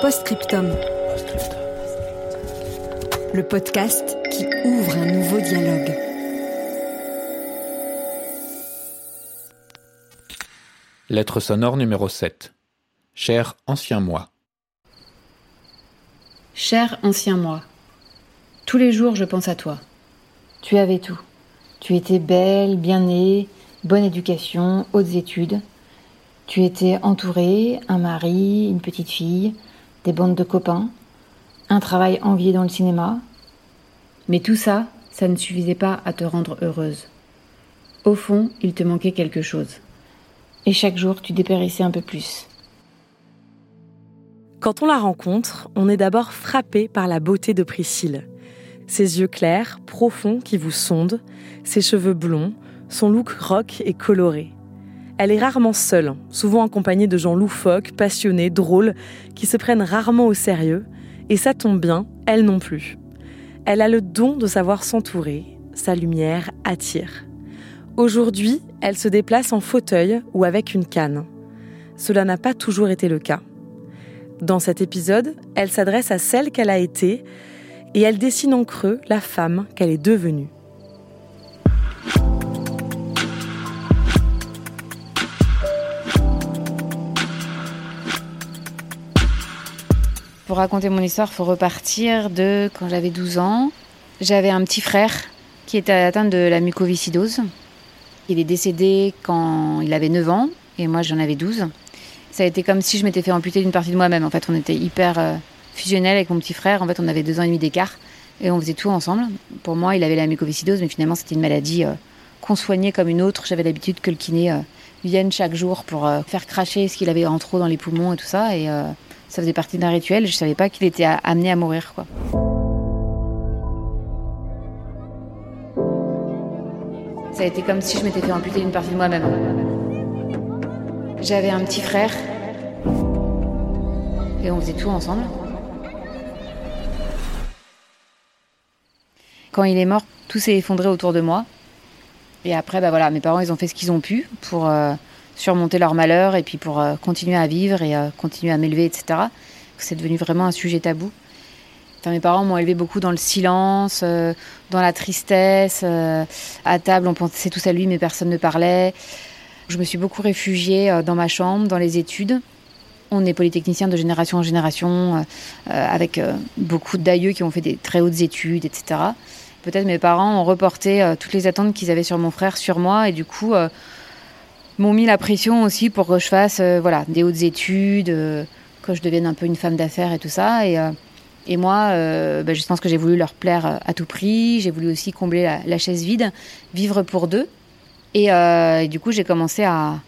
Postscriptum. Le podcast qui ouvre un nouveau dialogue. Lettre sonore numéro 7. Cher ancien moi. Cher ancien moi, tous les jours je pense à toi. Tu avais tout. Tu étais belle, bien née, bonne éducation, hautes études. Tu étais entourée, un mari, une petite fille, des bandes de copains, un travail envié dans le cinéma. Mais tout ça, ça ne suffisait pas à te rendre heureuse. Au fond, il te manquait quelque chose. Et chaque jour, tu dépérissais un peu plus. Quand on la rencontre, on est d'abord frappé par la beauté de Priscille. Ses yeux clairs, profonds, qui vous sondent, ses cheveux blonds, son look rock et coloré. Elle est rarement seule, souvent accompagnée de gens loufoques, passionnés, drôles, qui se prennent rarement au sérieux, et ça tombe bien, elle non plus. Elle a le don de savoir s'entourer, sa lumière attire. Aujourd'hui, elle se déplace en fauteuil ou avec une canne. Cela n'a pas toujours été le cas. Dans cet épisode, elle s'adresse à celle qu'elle a été et elle dessine en creux la femme qu'elle est devenue. Pour raconter mon histoire, faut repartir de quand j'avais 12 ans. J'avais un petit frère qui était atteint de la mucoviscidose. Il est décédé quand il avait 9 ans et moi j'en avais 12. Ça a été comme si je m'étais fait amputer d'une partie de moi-même. En fait, on était hyper euh, fusionnels avec mon petit frère. En fait, on avait deux ans et demi d'écart et on faisait tout ensemble. Pour moi, il avait la mucoviscidose, mais finalement, c'était une maladie euh, qu'on soignait comme une autre. J'avais l'habitude que le kiné euh, vienne chaque jour pour faire cracher ce qu'il avait en trop dans les poumons et tout ça. Et ça faisait partie d'un rituel. Je savais pas qu'il était amené à mourir. Ça a été comme si je m'étais fait amputer d'une partie de moi-même. J'avais un petit frère et on faisait tout ensemble. Quand il est mort, tout s'est effondré autour de moi. Et après, bah voilà, mes parents, ils ont fait ce qu'ils ont pu pour euh, surmonter leur malheur et puis pour euh, continuer à vivre et euh, continuer à m'élever, etc. C'est devenu vraiment un sujet tabou. Enfin, mes parents m'ont élevé beaucoup dans le silence, euh, dans la tristesse. à table, on pensait tous à lui, mais personne ne parlait. Je me suis beaucoup réfugiée dans ma chambre, dans les études. On est polytechnicien de génération en génération, avec beaucoup d'aïeux qui ont fait des très hautes études, etc. Peut-être mes parents ont reporté toutes les attentes qu'ils avaient sur mon frère sur moi, et du coup, m'ont mis la pression aussi pour que je fasse euh, voilà, des hautes études, euh, que je devienne un peu une femme d'affaires et tout ça. Et, euh, et moi, bah, je pense que j'ai voulu leur plaire à tout prix. J'ai voulu aussi combler la, chaise vide, vivre pour deux. Et, du coup, j'ai commencé à,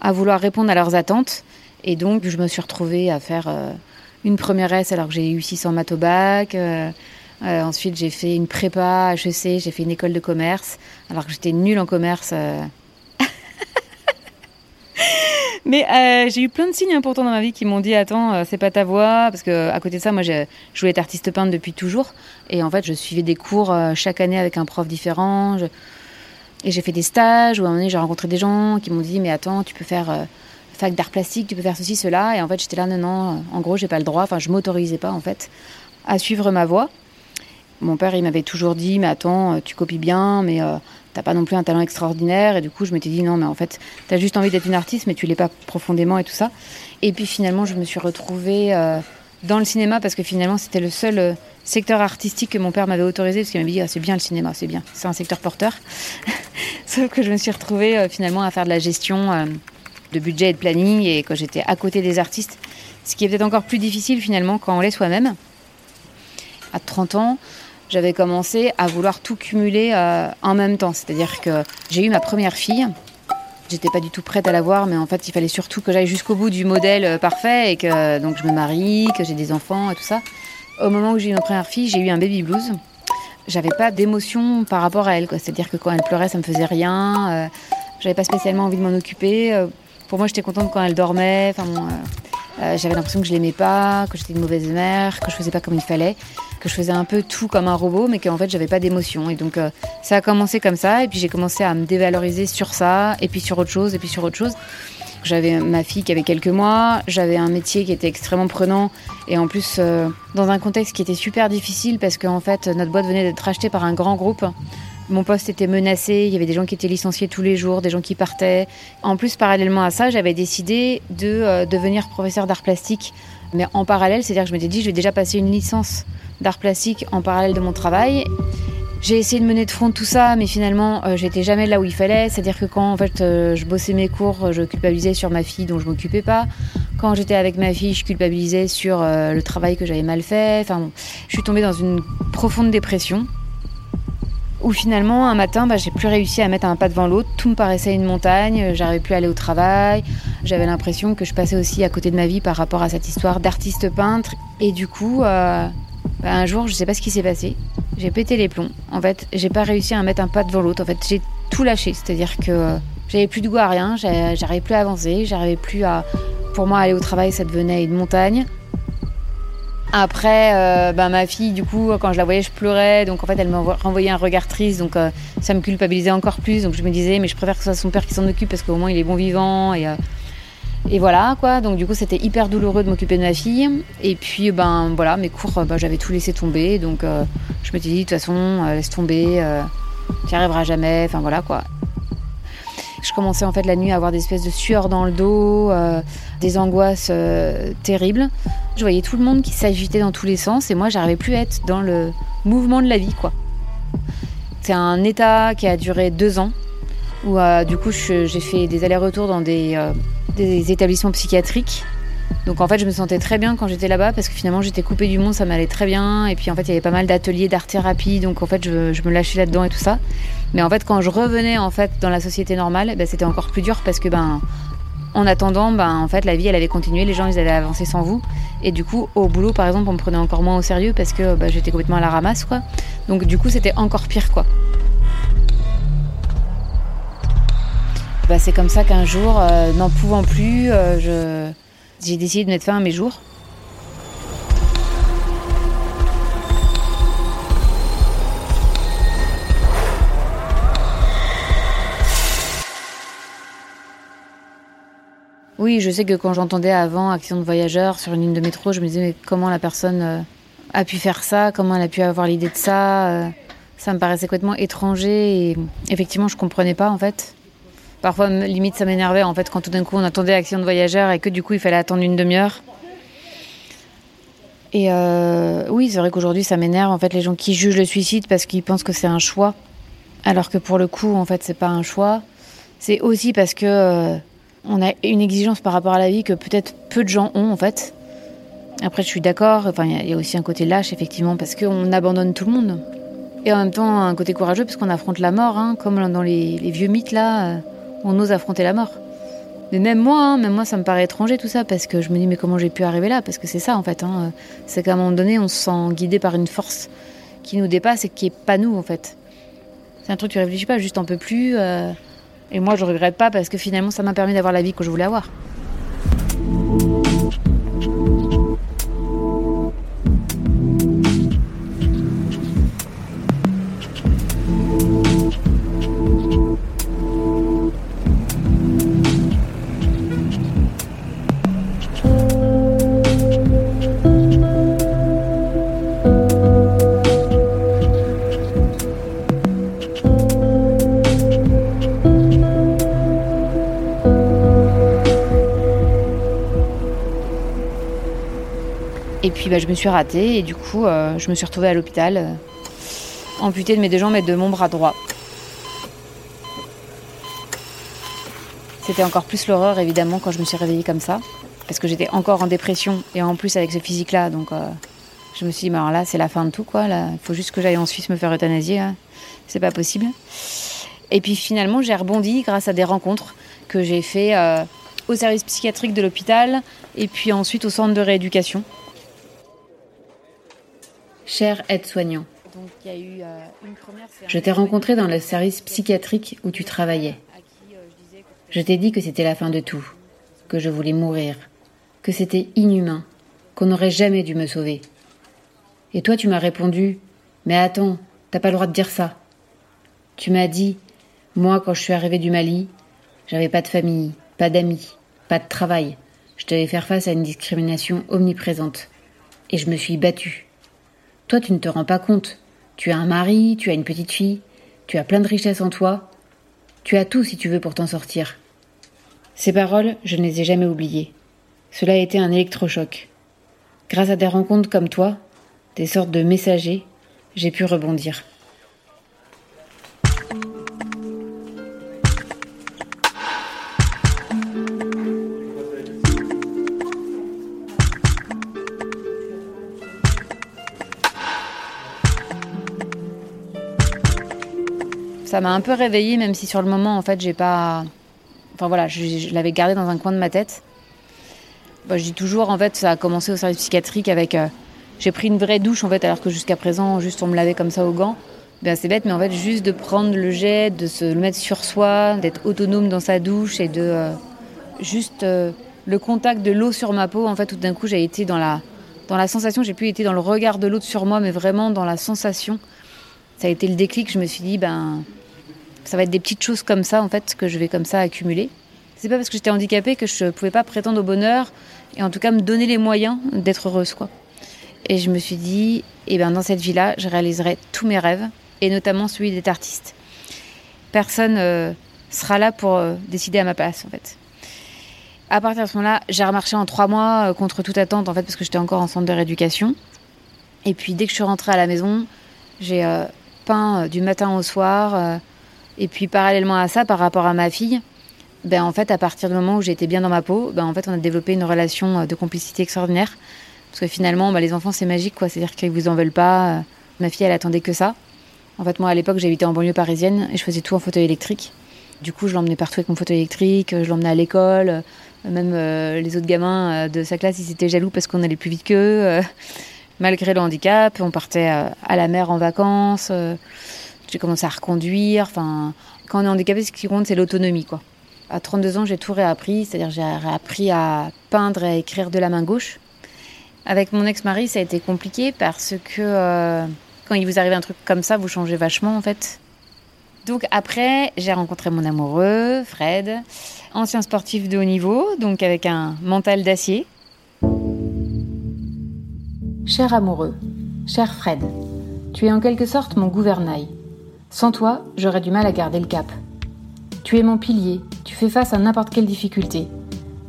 à, vouloir répondre à leurs attentes. Et donc, je me suis retrouvée à faire une première S alors que j'ai eu 600 maths au bac. ensuite, j'ai fait une prépa HEC, j'ai fait une école de commerce alors que j'étais nulle en commerce. Mais euh, j'ai eu plein de signes importants dans ma vie qui m'ont dit attends, euh, c'est pas ta voix parce que à côté de ça, moi, je voulais être artiste peintre depuis toujours et en fait, je suivais des cours euh, chaque année avec un prof différent. Et j'ai fait des stages où à un moment j'ai rencontré des gens qui m'ont dit mais attends, tu peux faire fac d'art plastique, tu peux faire ceci, cela. Et en fait, j'étais là non non, en gros, j'ai pas le droit. Enfin, je m'autorisais pas en fait à suivre ma voie. Mon père, il m'avait toujours dit mais attends, tu copies bien, mais t'as pas non plus un talent extraordinaire. Et du coup, je m'étais dit non, mais en fait, t'as juste envie d'être une artiste, mais tu l'es pas profondément et tout ça. Et puis finalement, je me suis retrouvée euh, dans le cinéma parce que finalement, c'était le seul euh, secteur artistique que mon père m'avait autorisé parce qu'il m'avait dit ah, c'est bien le cinéma, c'est bien, c'est un secteur porteur. Sauf que je me suis retrouvée euh, finalement à faire de la gestion de budget et de planning et quand j'étais à côté des artistes, ce qui est peut-être encore plus difficile finalement quand on l'est soi-même. À 30 ans, j'avais commencé à vouloir tout cumuler euh, en même temps. C'est-à-dire que j'ai eu ma première fille. J'étais pas du tout prête à l'avoir, mais en fait, il fallait surtout que j'aille jusqu'au bout du modèle euh, parfait et que donc je me marie, que j'ai des enfants et tout ça. Au moment où j'ai eu ma première fille, j'ai eu un baby blues. J'avais pas d'émotion par rapport à elle. C'est-à-dire que quand elle pleurait, ça me faisait rien. Euh, j'avais pas spécialement envie de m'en occuper. Euh, pour moi, j'étais contente quand elle dormait. Euh, j'avais l'impression que je l'aimais pas, que j'étais une mauvaise mère, que je faisais pas comme il fallait, que je faisais un peu tout comme un robot, mais qu'en fait, j'avais pas d'émotion. Et donc, ça a commencé comme ça. Et puis, j'ai commencé à me dévaloriser sur ça, et puis sur autre chose, et puis sur autre chose. J'avais ma fille qui avait quelques mois, j'avais un métier qui était extrêmement prenant et en plus euh, dans un contexte qui était super difficile parce qu'en fait notre boîte venait d'être achetée par un grand groupe. Mon poste était menacé, il y avait des gens qui étaient licenciés tous les jours, des gens qui partaient. En plus, parallèlement à ça, j'avais décidé de euh, devenir professeur d'art plastique. Mais en parallèle, c'est-à-dire que je m'étais dit, je vais déjà passer une licence d'art plastique en parallèle de mon travail. J'ai essayé de mener de front tout ça, mais finalement, euh, j'étais jamais là où il fallait. C'est-à-dire que quand en fait, euh, je bossais mes cours, je culpabilisais sur ma fille dont je m'occupais pas. Quand j'étais avec ma fille, je culpabilisais sur le travail que j'avais mal fait. Enfin, je suis tombée dans une profonde dépression. Où finalement, un matin, bah, j'ai plus réussi à mettre un pas devant l'autre. Tout me paraissait une montagne. J'arrivais plus à aller au travail. J'avais l'impression que je passais aussi à côté de ma vie par rapport à cette histoire d'artiste peintre. Et du coup, bah, un jour, je sais pas ce qui s'est passé. J'ai pété les plombs. En fait, j'ai pas réussi à mettre un pas devant l'autre. En fait, j'ai tout lâché. C'est-à-dire que j'avais plus de goût à rien. J'arrivais plus à avancer. J'arrivais plus à. Pour moi, aller au travail, ça devenait une montagne. Après, euh, bah, ma fille, du coup, quand je la voyais, je pleurais. Donc, en fait, elle me renvoyait un regard triste. Donc, euh, ça me culpabilisait encore plus. Donc, je me disais, mais je préfère que ce soit son père qui s'en occupe parce qu'au moins, il est bon vivant. Et, euh, voilà, quoi. Donc, du coup, c'était hyper douloureux de m'occuper de ma fille. Et puis, ben voilà, mes cours, ben, j'avais tout laissé tomber. Donc, je me suis dit, de toute façon, laisse tomber, tu n'y arriveras jamais. Enfin, voilà, quoi. Je commençais en fait la nuit à avoir des espèces de sueurs dans le dos, des angoisses terribles. Je voyais tout le monde qui s'agitait dans tous les sens et moi, j'arrivais plus à être dans le mouvement de la vie. C'est un état qui a duré deux ans où, du coup, j'ai fait des allers-retours dans des établissements psychiatriques. Donc en fait, je me sentais très bien quand j'étais là-bas parce que finalement j'étais coupée du monde, ça m'allait très bien. Et puis en fait, il y avait pas mal d'ateliers d'art-thérapie, donc en fait, je, je me lâchais là-dedans et tout ça. Mais en fait, quand je revenais en fait dans la société normale, ben, c'était encore plus dur parce que ben en attendant, ben en fait, la vie elle avait continué, les gens ils allaient avancer sans vous. Et du coup, au boulot par exemple, on me prenait encore moins au sérieux parce que ben, j'étais complètement à la ramasse quoi. Donc du coup, c'était encore pire quoi. Bah, c'est comme ça qu'un jour, euh, n'en pouvant plus, euh, j'ai décidé de mettre fin à mes jours. Oui, je sais que quand j'entendais avant accident de voyageur sur une ligne de métro, je me disais comment la personne euh, a pu faire ça, comment elle a pu avoir l'idée de ça? ça me paraissait complètement étranger et effectivement je comprenais pas en fait. Parfois, limite, ça m'énervait en fait quand tout d'un coup on attendait accident de voyageur et que du coup il fallait attendre une demi-heure. Et euh, oui, c'est vrai qu'aujourd'hui ça m'énerve en fait les gens qui jugent le suicide parce qu'ils pensent que c'est un choix, alors que pour le coup en fait c'est pas un choix. C'est aussi parce que euh, on a une exigence par rapport à la vie que peut-être peu de gens ont en fait. Après, je suis d'accord. Enfin, il y, a aussi un côté lâche effectivement parce qu'on abandonne tout le monde. Et en même temps, un côté courageux parce qu'on affronte la mort, hein, comme dans les, les, vieux mythes là. On ose affronter la mort. Mais même moi, hein, même moi, ça me paraît étranger tout ça, parce que je me dis, mais comment j'ai pu arriver là? Parce que c'est ça, en fait. Hein. C'est qu'à un moment donné, on se sent guidé par une force qui nous dépasse et qui est pas nous, en fait. C'est un truc, tu réfléchis pas, juste un peu plus. Euh, et moi, je regrette pas, parce que finalement, ça m'a permis d'avoir la vie que je voulais avoir. Bah, je me suis ratée et du coup euh, je me suis retrouvée à l'hôpital, euh, amputée de mes deux jambes et de mon bras droit. C'était encore plus l'horreur évidemment quand je me suis réveillée comme ça, parce que j'étais encore en dépression et en plus avec ce physique-là, donc euh, Je me suis dit, bah, alors là, c'est la fin de tout, quoi. Il faut juste que j'aille en Suisse me faire euthanasier. Hein. C'est pas possible. Et puis finalement, j'ai rebondi grâce à des rencontres que j'ai fait au service psychiatrique de l'hôpital et puis ensuite au centre de rééducation. Cher aide-soignant, je t'ai rencontré dans le service psychiatrique où tu travaillais. Je t'ai dit que c'était la fin de tout, que je voulais mourir, que c'était inhumain, qu'on n'aurait jamais dû me sauver. Et toi, tu m'as répondu Mais attends, t'as pas le droit de dire ça. Tu m'as dit Moi, quand je suis arrivée du Mali, j'avais pas de famille, pas d'amis, pas de travail. Je devais faire face à une discrimination omniprésente. Et je me suis battue. Toi, tu ne te rends pas compte. Tu as un mari, tu as une petite fille, tu as plein de richesses en toi. Tu as tout si tu veux pour t'en sortir. Ces paroles, je ne les ai jamais oubliées. Cela a été un électrochoc. Grâce à des rencontres comme toi, des sortes de messagers, j'ai pu rebondir. Ça m'a un peu réveillée, même si sur le moment, en fait, j'ai pas. Enfin voilà, je, l'avais gardé dans un coin de ma tête. Bah, je dis toujours, en fait, ça a commencé au service psychiatrique avec. Euh, j'ai pris une vraie douche, en fait, alors que jusqu'à présent, juste on me lavait comme ça au gants. Ben, c'est bête, mais en fait, juste de prendre le jet, de se le mettre sur soi, d'être autonome dans sa douche et de. Euh, juste euh, le contact de l'eau sur ma peau, en fait, tout d'un coup, j'ai été dans la, dans la sensation, j'ai pu être dans le regard de l'autre sur moi, mais vraiment dans la sensation. Ça a été le déclic, je me suis dit, ben ça va être des petites choses comme ça, en fait, que je vais comme ça accumuler. C'est pas parce que j'étais handicapée que je pouvais pas prétendre au bonheur et en tout cas me donner les moyens d'être heureuse, quoi. Et je me suis dit, eh ben dans cette vie-là, je réaliserai tous mes rêves et notamment celui d'être artiste. Personne euh, sera là pour euh, décider à ma place, en fait. À partir de ce moment-là, j'ai remarché en trois mois euh, contre toute attente, en fait, parce que j'étais encore en centre de rééducation. Et puis dès que je suis rentrée à la maison, j'ai peint du matin au soir et puis parallèlement à ça, par rapport à ma fille, ben en fait, à partir du moment où j'étais bien dans ma peau, ben en fait, on a développé une relation euh, de complicité extraordinaire. Parce que finalement, ben, les enfants, c'est magique. C'est-à-dire qu'ils vous en veulent pas. Euh, ma fille, elle attendait que ça. En fait, moi, à l'époque, j'habitais en banlieue parisienne et je faisais tout en fauteuil électrique. Du coup, je l'emmenais partout avec mon fauteuil électrique, je l'emmenais à l'école. Même euh, les autres gamins de sa classe, ils étaient jaloux parce qu'on allait plus vite qu'eux. malgré le handicap, on partait à la mer en vacances j'ai commencé à reconduire. Enfin, quand on est handicapé, ce qui compte, c'est l'autonomie, quoi. À 32 ans, j'ai tout réappris, c'est-à-dire j'ai réappris à peindre et à écrire de la main gauche. Avec mon ex-mari, ça a été compliqué parce que euh, quand il vous arrive un truc comme ça, vous changez vachement, en fait. Donc après, j'ai rencontré mon amoureux, Fred, ancien sportif de haut niveau, donc avec un mental d'acier. Cher amoureux, cher Fred, tu es en quelque sorte mon gouvernail. Sans toi, j'aurais du mal à garder le cap. Tu es mon pilier, tu fais face à n'importe quelle difficulté,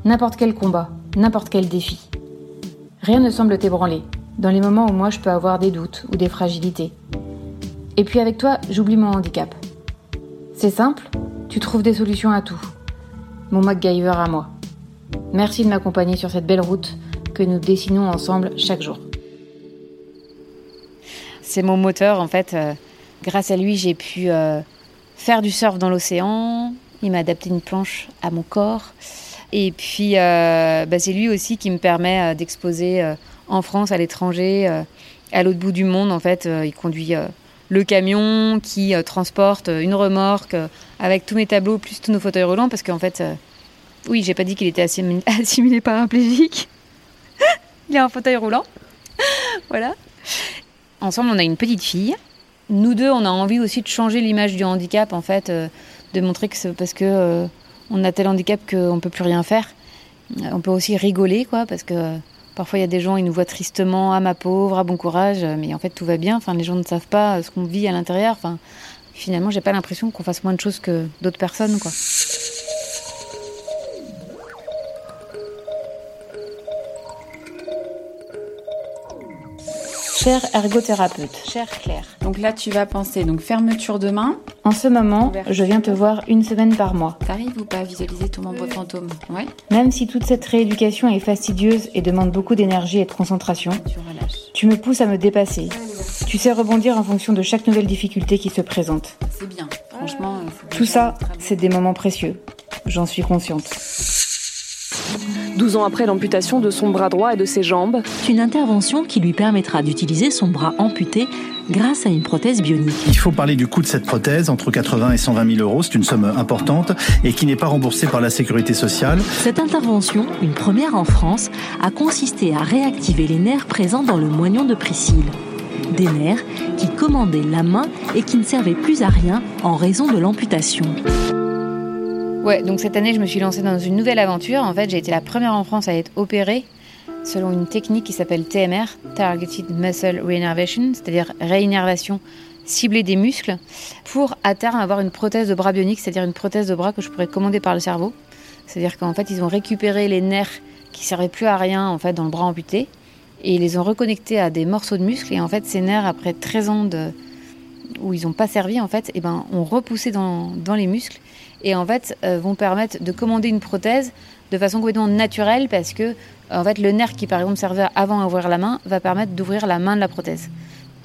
n'importe quel combat, n'importe quel défi. Rien ne semble t'ébranler, dans les moments où moi je peux avoir des doutes ou des fragilités. Et puis avec toi, j'oublie mon handicap. C'est simple, tu trouves des solutions à tout. Mon MacGyver à moi. Merci de m'accompagner sur cette belle route que nous dessinons ensemble chaque jour. C'est mon moteur en fait. Grâce à lui, j'ai pu euh, faire du surf dans l'océan. Il m'a adapté une planche à mon corps. Et puis, euh, bah, c'est lui aussi qui me permet euh, d'exposer en France, à l'étranger, à l'autre bout du monde. En fait, il conduit le camion qui transporte une remorque avec tous mes tableaux plus tous nos fauteuils roulants. Parce qu'en fait, oui, j'ai pas dit qu'il était assimilé, assimilé paraplégique. il est en fauteuil roulant. voilà. Ensemble, on a une petite fille nous deux, on a envie aussi de changer l'image du handicap, en fait, euh, de montrer que c'est parce que euh, on a tel handicap qu'on peut plus rien faire. Euh, on peut aussi rigoler, quoi, parce que parfois il y a des gens, ils nous voient tristement, ah ma pauvre, ah bon courage, mais en fait tout va bien. Enfin, les gens ne savent pas ce qu'on vit à l'intérieur. Enfin, finalement, j'ai pas l'impression qu'on fasse moins de choses que d'autres personnes, quoi. Cher ergothérapeute, chère Claire. Donc là, tu vas penser donc fermeture de main. En ce moment, je viens te voir une semaine par mois. T'arrives ou pas à visualiser ton membre fantôme? Ouais. Même si toute cette rééducation est fastidieuse et demande beaucoup d'énergie et de concentration, Tu relâches. tu me pousses à me dépasser. Tu sais rebondir en fonction de chaque nouvelle difficulté qui se présente. C'est bien. Franchement, euh, Tout ça, c'est des moments précieux. J'en suis consciente. 12 ans après l'amputation de son bras droit et de ses jambes, Une intervention qui lui permettra d'utiliser son bras amputé grâce à une prothèse bionique. Il faut parler du coût de cette prothèse, entre 80 et 120 000 euros. C'est une somme importante et qui n'est pas remboursée par la sécurité sociale. Cette intervention, une première en France, a consisté à réactiver les nerfs présents dans le moignon de Priscille. Des nerfs qui commandaient la main et qui ne servaient plus à rien en raison de l'amputation. Ouais, donc cette année, je me suis lancée dans une nouvelle aventure. En fait, j'ai été la première en France à être opérée selon une technique qui s'appelle TMR, Targeted Muscle Reinnervation, c'est-à-dire réinnervation ciblée des muscles, pour à terme avoir une prothèse de bras bionique, c'est-à-dire une prothèse de bras que je pourrais commander par le cerveau. C'est-à-dire qu'en fait, ils ont récupéré les nerfs qui servaient plus à rien en fait dans le bras amputé et ils les ont reconnectés à des morceaux de muscles. Et en fait, ces nerfs, après 13 ans où ils n'ont pas servi, en fait, et ben, ont repoussé dans les muscles et en fait euh, vont permettre de commander une prothèse de façon complètement naturelle parce que en fait le nerf qui par exemple servait avant à ouvrir la main va permettre d'ouvrir la main de la prothèse.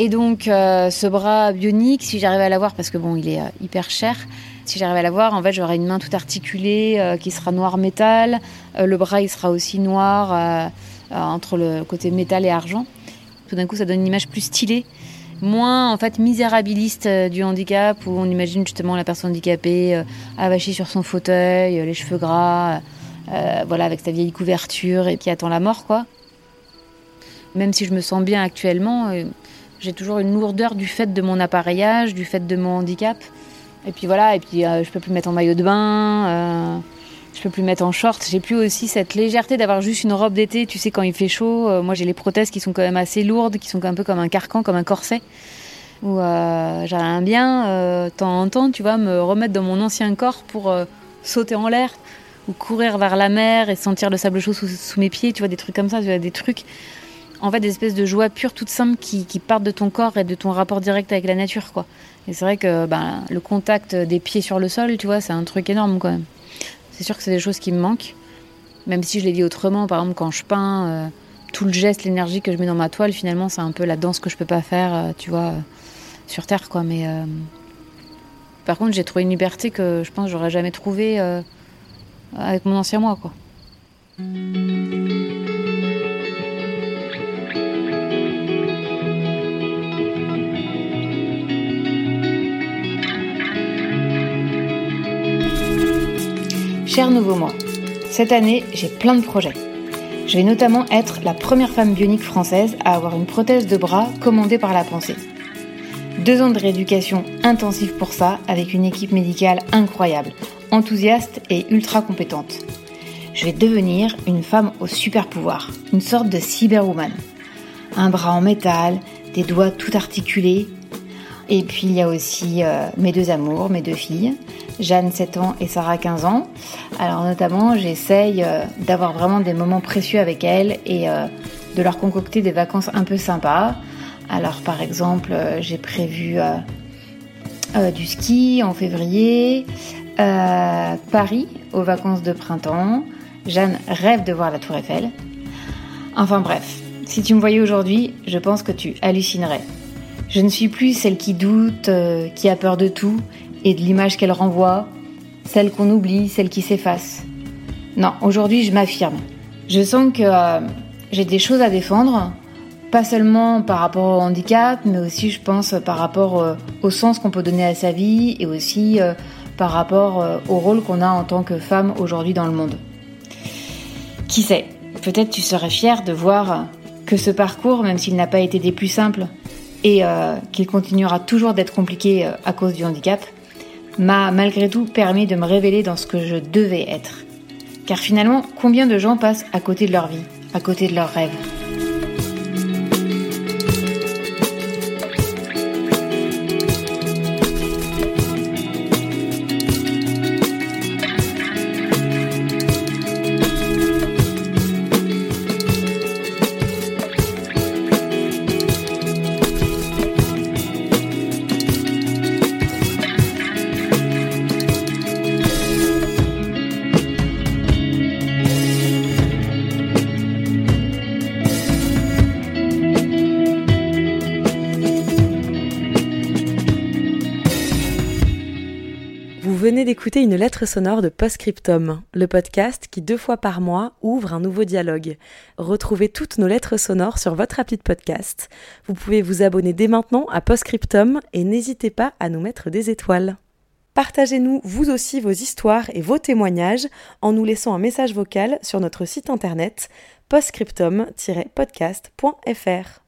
Et donc euh, ce bras bionique, si j'arrive à l'avoir, parce que bon il est euh, hyper cher, si j'arrive à l'avoir, en fait j'aurai une main toute articulée euh, qui sera noir métal, Euh, le bras il sera aussi noir euh, euh, entre le côté métal et argent. Tout d'un coup ça donne une image plus stylée moins en fait misérabiliste euh, du handicap où on imagine justement la personne handicapée euh, avachie sur son fauteuil, euh, les cheveux gras, voilà avec sa vieille couverture et qui attend la mort quoi. Même si je me sens bien actuellement, j'ai toujours une lourdeur du fait de mon appareillage, du fait de mon handicap. Et puis voilà, et puis je peux plus mettre en maillot de bain, je peux plus mettre en short. J'ai plus aussi cette légèreté d'avoir juste une robe d'été. Tu sais quand il fait chaud, euh, moi j'ai les prothèses qui sont quand même assez lourdes, qui sont un peu comme un carcan, comme un corset. Où euh, j'aimerais bien, euh, temps en temps, tu vois, me remettre dans mon ancien corps pour euh, sauter en l'air ou courir vers la mer et sentir le sable chaud sous, mes pieds. Tu vois des trucs comme ça, tu vois, des trucs en fait des espèces de joie pure, toute simple qui, qui partent de ton corps et de ton rapport direct avec la nature, quoi. Et c'est vrai que ben, le contact des pieds sur le sol, tu vois, c'est un truc énorme quand même. C'est sûr que c'est des choses qui me manquent, même si je les vis autrement. Par exemple, quand je peins, euh, tout le geste, l'énergie que je mets dans ma toile, finalement, c'est un peu la danse que je peux pas faire, euh, tu vois, euh, sur Terre, quoi. Mais par contre, j'ai trouvé une liberté que je pense que j'aurais jamais trouvée avec mon ancien moi. Cher nouveau moi, cette année, j'ai plein de projets. Je vais notamment être la première femme bionique française à avoir une prothèse de bras commandée par la pensée. Deux ans de rééducation intensive pour ça, avec une équipe médicale incroyable, enthousiaste et ultra compétente. Je vais devenir une femme au super pouvoir, une sorte de cyberwoman. Un bras en métal, des doigts tout articulés. Et puis il y a aussi euh, mes deux amours, mes deux filles, Jeanne 7 ans et Sarah 15 ans. Alors notamment, j'essaye euh, d'avoir vraiment des moments précieux avec elles et euh, de leur concocter des vacances un peu sympas. Alors par exemple, euh, j'ai prévu du ski en février, Paris aux vacances de printemps. Jeanne rêve de voir la tour Eiffel. Enfin bref, si tu me voyais aujourd'hui, je pense que tu hallucinerais. Je ne suis plus celle qui doute, qui a peur de tout et de l'image qu'elle renvoie, celle qu'on oublie, celle qui s'efface. Non, aujourd'hui je m'affirme. Je sens que euh, j'ai des choses à défendre, pas seulement par rapport au handicap, mais aussi je pense par rapport euh, au sens qu'on peut donner à sa vie et aussi euh, par rapport au rôle qu'on a en tant que femme aujourd'hui dans le monde. Qui sait, peut-être tu serais fière de voir que ce parcours, même s'il n'a pas été des plus simples et qu'il continuera toujours d'être compliqué à cause du handicap, m'a malgré tout permis de me révéler dans ce que je devais être. Car finalement, combien de gens passent à côté de leur vie, à côté de leurs rêves? D'écouter une lettre sonore de Postscriptum, le podcast qui deux fois par mois ouvre un nouveau dialogue. Retrouvez toutes nos lettres sonores sur votre appli de podcast. Vous pouvez vous abonner dès maintenant à Postscriptum et n'hésitez pas à nous mettre des étoiles. Partagez-nous vous aussi vos histoires et vos témoignages en nous laissant un message vocal sur notre site internet postscriptum-podcast.fr.